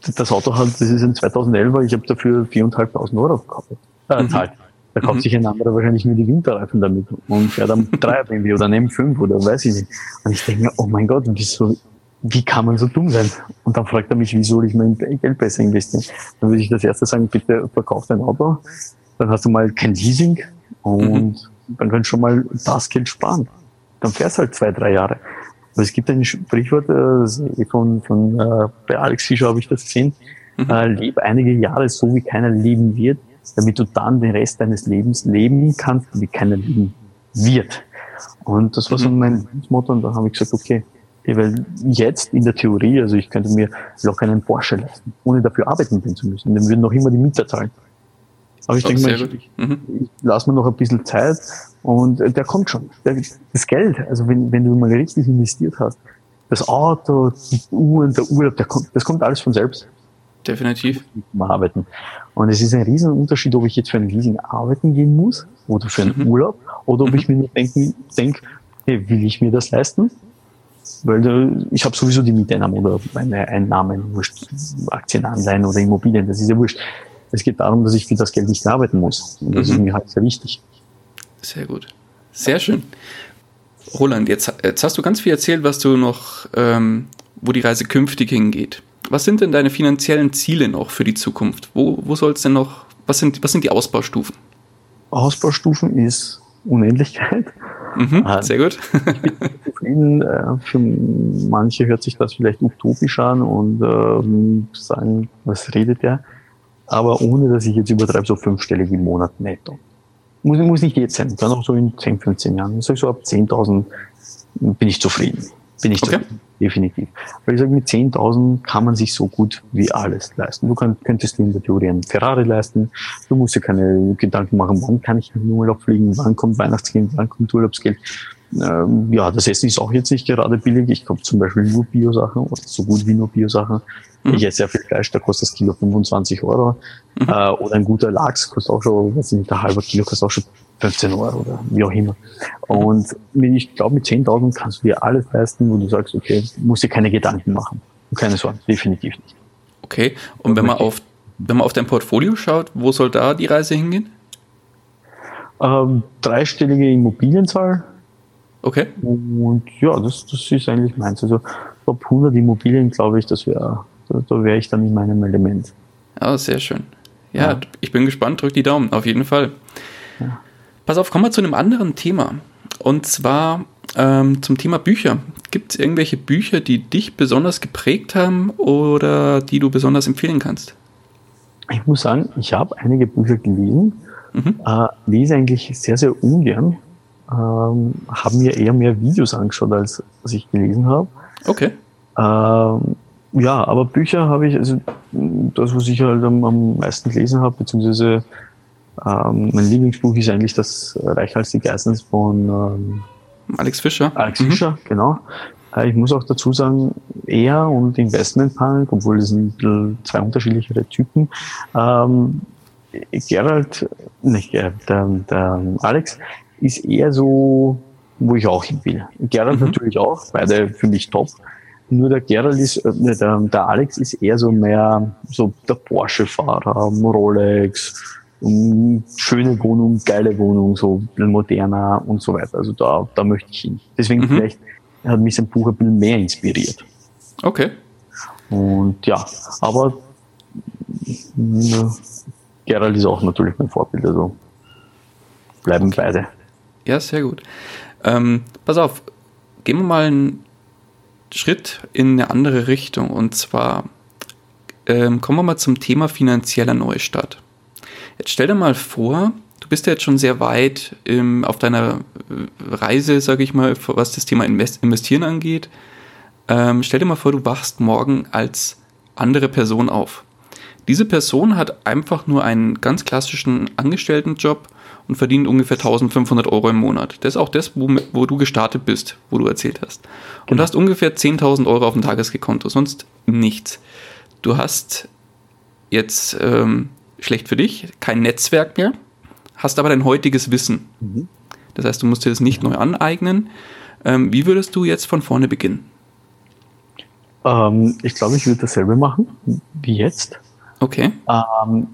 das Auto hat, das ist ein 2011er, ich habe dafür 4.500 Euro gekauft, äh, mhm. zahlt. Da kauft mhm. sich ein anderer wahrscheinlich nur die Winterreifen damit und fährt am 3 BMW oder einen M5 oder weiß ich nicht. Und ich denke mir, oh mein Gott, wieso, wie kann man so dumm sein? Und dann fragt er mich, wie soll ich mein Geld besser investieren? Dann würde ich das erste sagen, bitte verkauf dein Auto. Dann hast du mal kein Leasing und mhm. dann kannst du schon mal das Geld sparen. Dann fährst du halt zwei, drei Jahre. Aber es gibt ein Sprichwort äh, von, von äh, bei Alex Fischer habe ich das gesehen. Mhm. Äh, lebe einige Jahre so, wie keiner leben wird, damit du dann den Rest deines Lebens leben kannst, wie keiner leben wird. Und das war so mhm. mein Motto und da habe ich gesagt, okay, Weil jetzt in der Theorie, also ich könnte mir locker einen Porsche leisten, ohne dafür arbeiten gehen zu müssen. Dann würden noch immer die Mieter zahlen. Aber ich denke mal, ich, mhm. lasse mir noch ein bisschen Zeit und der kommt schon. Der, das Geld, also wenn, wenn du mal richtig investiert hast, das Auto, die Uhren, der Urlaub, der kommt, das kommt alles von selbst. Definitiv. Arbeiten. Und es ist ein riesen Unterschied, ob ich jetzt für ein Leasing arbeiten gehen muss oder für einen mhm. Urlaub oder ob mhm. ich mir nur denken, denk, hey, will ich mir das leisten? Weil äh, ich habe sowieso die Mieteinnahmen oder meine Einnahmen, wurscht, Aktienanleihen oder Immobilien, das ist ja wurscht. Es geht darum, dass ich für das Geld nicht arbeiten muss. Und das mhm. ist mir halt sehr wichtig. Sehr gut. Sehr schön. Roland, jetzt, jetzt hast du ganz viel erzählt, was du noch, ähm, wo die Reise künftig hingeht. Was sind denn deine finanziellen Ziele noch für die Zukunft? Wo, wo soll es denn noch, was sind, was sind die Ausbaustufen? Ausbaustufen ist Unendlichkeit. Mhm, äh, sehr gut. zufrieden. Äh, für manche hört sich das vielleicht utopisch an und äh, sagen, was redet der? Aber ohne, dass ich jetzt übertreibe, so fünfstellig im Monat netto. Muss, muss nicht jetzt sein, kann auch so in 10, 15 Jahren. Ich sage so ab 10.000 bin ich zufrieden. Bin ich okay. zufrieden, definitiv. Weil ich sage, mit 10.000 kann man sich so gut wie alles leisten. Du kann, könntest dir in der Theorie einen Ferrari leisten. Du musst dir keine Gedanken machen, wann kann ich in den Urlaub fliegen, wann kommt Weihnachtsgeld, wann kommt Urlaubsgeld. Ähm, ja, das Essen ist auch jetzt nicht gerade billig. Ich kaufe zum Beispiel nur Bio-Sachen oder so gut wie nur Bio-Sachen. Mhm. Ich esse sehr viel Fleisch, da kostet das Kilo 25 Euro. Mhm. Äh, oder ein guter Lachs kostet auch schon, weiß nicht, ein halber Kilo kostet auch schon 15 Euro oder wie auch immer. Und ich glaube, mit 10.000 kannst du dir alles leisten, wo du sagst, okay, musst dir keine Gedanken machen. Keine Sorgen, definitiv nicht. Okay, und wenn man auf, wenn man auf dein Portfolio schaut, wo soll da die Reise hingehen? Ähm, dreistellige Immobilienzahl. Okay. Und ja, das, das ist eigentlich meins. Also ab 100 Immobilien, glaube ich, das wäre, da, da wäre ich dann in meinem Element. Ja, sehr schön. Ja, ja, ich bin gespannt, drück die Daumen, auf jeden Fall. Ja. Pass auf, kommen wir zu einem anderen Thema. Und zwar ähm, zum Thema Bücher. Gibt es irgendwelche Bücher, die dich besonders geprägt haben oder die du besonders empfehlen kannst? Ich muss sagen, ich habe einige Bücher gelesen, mhm. äh, lese eigentlich sehr, sehr ungern, ähm, habe mir eher mehr Videos angeschaut, als, als ich gelesen habe. Okay. Ähm, ja, aber Bücher habe ich, also das, was ich halt am, am meisten gelesen habe, beziehungsweise ähm, mein Lieblingsbuch ist eigentlich das Reich als die Geissens von ähm, Alex Fischer. Alex mhm. Fischer, genau. Äh, ich muss auch dazu sagen, er und Investment Punk, obwohl das sind zwei unterschiedlichere Typen. Ähm, Gerald, nicht Gerald, der, der Alex ist eher so, wo ich auch hin will. Gerald mhm. natürlich auch, beide für mich top. Nur der Gerald ist, äh, der, der Alex ist eher so mehr so der Porsche-Fahrer, Rolex, schöne Wohnung, geile Wohnung, so moderner und so weiter. Also da, da möchte ich hin. Deswegen mhm. vielleicht hat mich sein Buch ein bisschen mehr inspiriert. Okay. Und ja, aber Gerald ist auch natürlich mein Vorbild, also bleiben beide. Ja, sehr gut. Ähm, pass auf, gehen wir mal einen Schritt in eine andere Richtung und zwar ähm, kommen wir mal zum Thema finanzieller Neustart. Jetzt stell dir mal vor, du bist ja jetzt schon sehr weit im, auf deiner äh, Reise, sage ich mal, was das Thema Investieren angeht. Ähm, stell dir mal vor, du wachst morgen als andere Person auf. Diese Person hat einfach nur einen ganz klassischen Angestelltenjob und verdient ungefähr 1500 Euro im Monat. Das ist auch das, wo, wo du gestartet bist, wo du erzählt hast. Und genau. hast ungefähr 10.000 Euro auf dem Tageskonto, sonst nichts. Du hast jetzt ähm, schlecht für dich, kein Netzwerk mehr, hast aber dein heutiges Wissen. Mhm. Das heißt, du musst dir das nicht neu aneignen. Ähm, wie würdest du jetzt von vorne beginnen? Ähm, ich glaube, ich würde dasselbe machen wie jetzt. Okay. Ähm,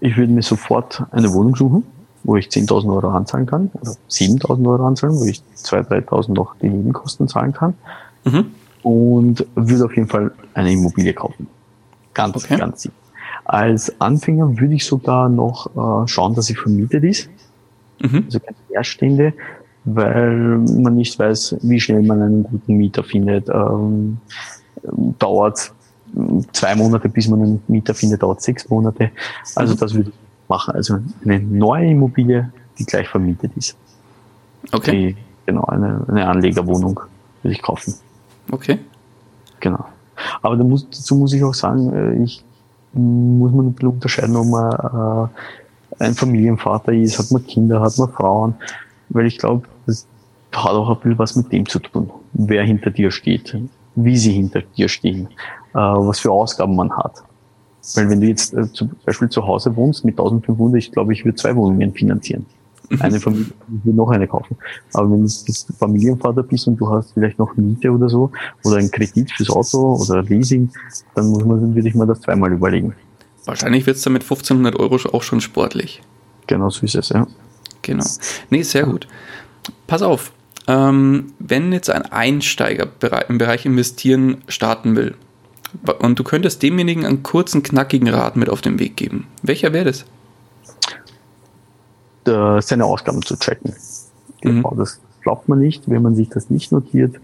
ich würde mir sofort eine Wohnung suchen, wo ich 10.000 Euro anzahlen kann oder 7.000 Euro anzahlen, wo ich 2.000, 3.000 noch die Nebenkosten zahlen kann. Mhm. Und würde auf jeden Fall eine Immobilie kaufen. Ganz, okay. ganz sicher. Als Anfänger würde ich sogar noch äh, schauen, dass sie vermietet ist. Mhm. Also keine Leerstände, weil man nicht weiß, wie schnell man einen guten Mieter findet. Ähm, dauert zwei Monate, bis man einen Mieter findet, dauert sechs Monate. Also mhm. das würde ich machen. Also eine neue Immobilie, die gleich vermietet ist. Okay. Die, genau, eine, eine Anlegerwohnung würde ich kaufen. Okay. Genau. Aber da muss, dazu muss ich auch sagen, äh, ich muss man ein bisschen unterscheiden, ob man äh, ein Familienvater ist, hat man Kinder, hat man Frauen, weil ich glaube, das hat auch ein bisschen was mit dem zu tun, wer hinter dir steht, wie sie hinter dir stehen, äh, was für Ausgaben man hat. Weil wenn du jetzt äh, zum Beispiel zu Hause wohnst mit 1500, ich glaube, ich würde zwei Wohnungen finanzieren. Mhm. Eine Familie, ich würde noch eine kaufen. Aber wenn du jetzt Familienvater bist und du hast vielleicht noch Miete oder so, oder einen Kredit fürs Auto oder Leasing, dann muss man, würde ich mir das zweimal überlegen. Wahrscheinlich wird es dann mit 1500 Euro auch schon sportlich. Genau, so ist es, ja. Genau. Nee, sehr gut. Pass auf, ähm, wenn jetzt ein Einsteiger im Bereich Investieren starten will und du könntest demjenigen einen kurzen, knackigen Rat mit auf den Weg geben, welcher wäre das? Äh, seine Ausgaben zu checken. Mhm. Genau, das glaubt man nicht, wenn man sich das nicht notiert,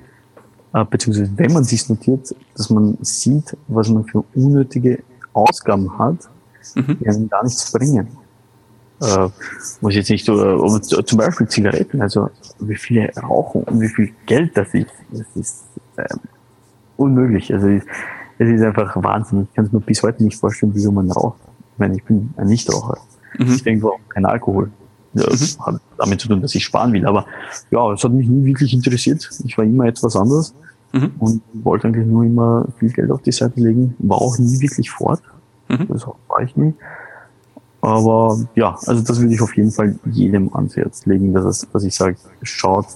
äh, beziehungsweise wenn man sich notiert, dass man sieht, was man für unnötige Ausgaben hat, mhm. die einem gar nichts bringen äh, muss jetzt nicht so, äh, zum Beispiel Zigaretten, also wie viele rauchen und wie viel Geld das ist, das ist äh, unmöglich. Also es ist einfach Wahnsinn. Ich kann es mir bis heute nicht vorstellen, wie man raucht. Ich meine, ich bin ein Nichtraucher. Mhm. Ich denke auch kein Alkohol. Das mhm. hat damit zu tun, dass ich sparen will. Aber ja, es hat mich nie wirklich interessiert. Ich war immer etwas anderes mhm. und wollte eigentlich nur immer viel Geld auf die Seite legen. War auch nie wirklich fort. Mhm. Das war ich nie. Aber ja, also das würde ich auf jeden Fall jedem ans Herz legen, dass, es, dass ich sage, schaut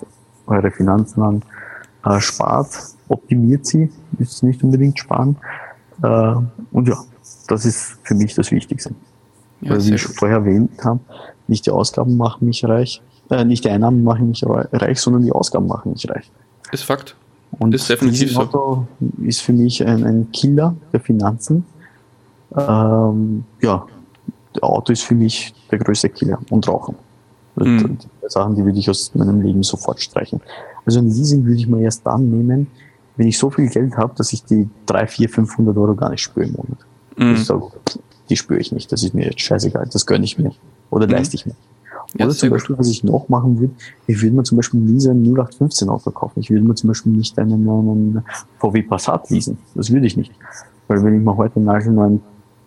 eure Finanzen an, äh, spart, optimiert sie, müsst nicht unbedingt sparen. Äh, und ja, das ist für mich das Wichtigste. Ja, Weil, wie ich schon vorher erwähnt habe, nicht die Ausgaben machen mich reich, äh, nicht die Einnahmen machen mich reich, sondern die Ausgaben machen mich reich. Ist Fakt. Und ist definitiv so. ist für mich ein, ein Killer der Finanzen. Ähm, ja, Auto ist für mich der größte Killer und Rauchen. Mhm. Die Sachen, die würde ich aus meinem Leben sofort streichen. Also ein Leasing würde ich mal erst dann nehmen, wenn ich so viel Geld habe, dass ich die 3, 4, 500 Euro gar nicht spüre im Monat. Mhm. Ich sage, die spüre ich nicht, das ist mir jetzt scheißegal, das gönne ich mir oder mhm. leiste ich mir. Oder ja, zum Beispiel, was ich noch machen würde, ich würde mir zum Beispiel nie ein 0815 Auto kaufen. Ich würde mir zum Beispiel nicht einen, einen VW Passat leasen. Das würde ich nicht. Weil wenn ich mir heute einen neuen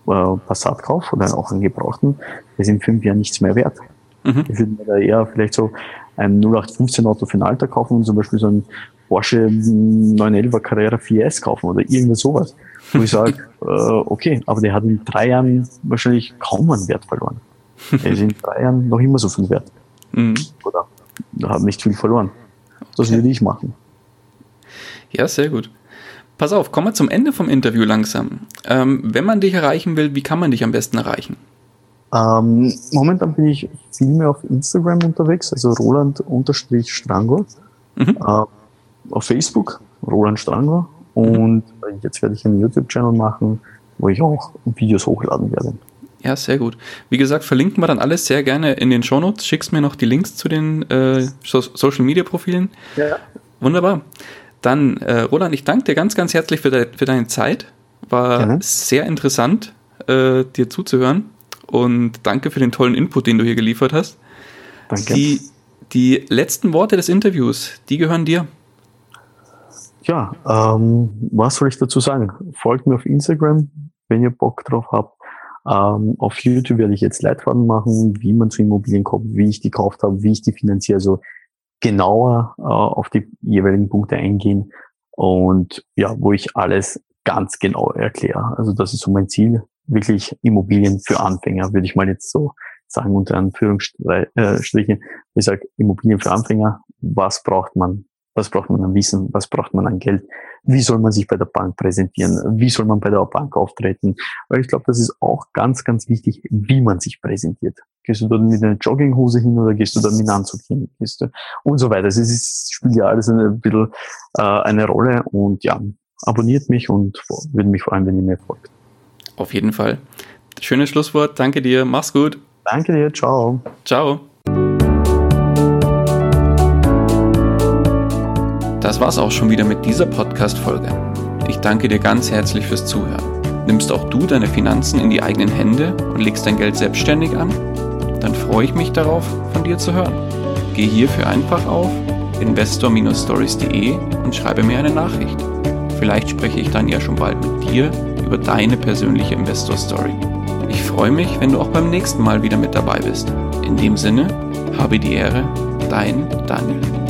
äh, Passat kaufe oder auch einen gebrauchten, der ist in fünf Jahren nichts mehr wert. Mhm. Ich würde mir da eher vielleicht so ein 0815 Auto für ein Alter kaufen und zum Beispiel so ein Porsche 911 Carrera 4S kaufen oder irgendwas sowas. Wo ich sage, äh, okay, aber der hat in drei Jahren wahrscheinlich kaum einen Wert verloren. Er ist in drei Jahren noch immer so viel wert. Mhm. Oder hat nicht viel verloren. Das okay. würde ich machen. Ja, sehr gut. Pass auf, kommen wir zum Ende vom Interview langsam. Ähm, wenn man dich erreichen will, wie kann man dich am besten erreichen? Ähm, momentan bin ich viel mehr auf Instagram unterwegs, also Roland-Strango. Mhm. Äh, auf Facebook, Roland Strango. Und jetzt werde ich einen YouTube-Channel machen, wo ich auch Videos hochladen werde. Ja, sehr gut. Wie gesagt, verlinken wir dann alles sehr gerne in den Shownotes. Schickst mir noch die Links zu den äh, so Social Media Profilen. Ja. Wunderbar. Dann, äh, Roland, ich danke dir ganz, ganz herzlich für, de für deine Zeit. War Gerne. sehr interessant, äh, dir zuzuhören. Und danke für den tollen Input, den du hier geliefert hast. Danke. Die, die letzten Worte des Interviews, die gehören dir. Ja, ähm, was soll ich dazu sagen? Folgt mir auf Instagram, wenn ihr Bock drauf habt. Ähm, auf YouTube werde ich jetzt Leitfaden machen, wie man zu Immobilien kommt, wie ich die gekauft habe, wie ich die finanziere. Also genauer äh, auf die jeweiligen Punkte eingehen und ja, wo ich alles ganz genau erkläre. Also das ist so mein Ziel, wirklich Immobilien für Anfänger, würde ich mal jetzt so sagen, unter Anführungsstrichen. Ich sage Immobilien für Anfänger, was braucht man was braucht man an Wissen? Was braucht man an Geld? Wie soll man sich bei der Bank präsentieren? Wie soll man bei der Bank auftreten? Weil ich glaube, das ist auch ganz, ganz wichtig, wie man sich präsentiert. Gehst du dort mit einer Jogginghose hin oder gehst du dort mit einem Anzug hin? Gehst du und so weiter. Es ist, spielt ja alles ein bisschen äh, eine Rolle und ja, abonniert mich und würde mich freuen, wenn ihr mir folgt. Auf jeden Fall. Schönes Schlusswort. Danke dir. Mach's gut. Danke dir. Ciao. Ciao. Das war's auch schon wieder mit dieser Podcast-Folge. Ich danke dir ganz herzlich fürs Zuhören. Nimmst auch du deine Finanzen in die eigenen Hände und legst dein Geld selbstständig an? Dann freue ich mich darauf, von dir zu hören. Geh hierfür einfach auf investor-stories.de und schreibe mir eine Nachricht. Vielleicht spreche ich dann ja schon bald mit dir über deine persönliche Investor Story. Ich freue mich, wenn du auch beim nächsten Mal wieder mit dabei bist. In dem Sinne, habe die Ehre, dein Daniel.